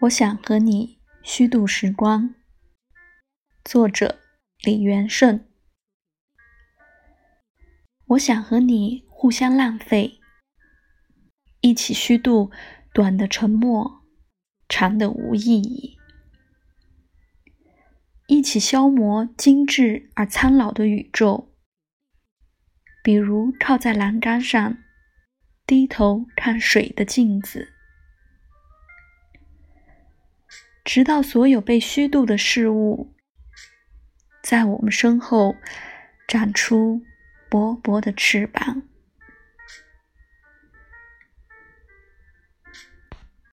我想和你虚度时光。作者李元胜。我想和你互相浪费，一起虚度短的沉默，长的无意义；一起消磨精致而苍老的宇宙，比如靠在栏杆上，低头看水的镜子。直到所有被虚度的事物，在我们身后长出薄薄的翅膀。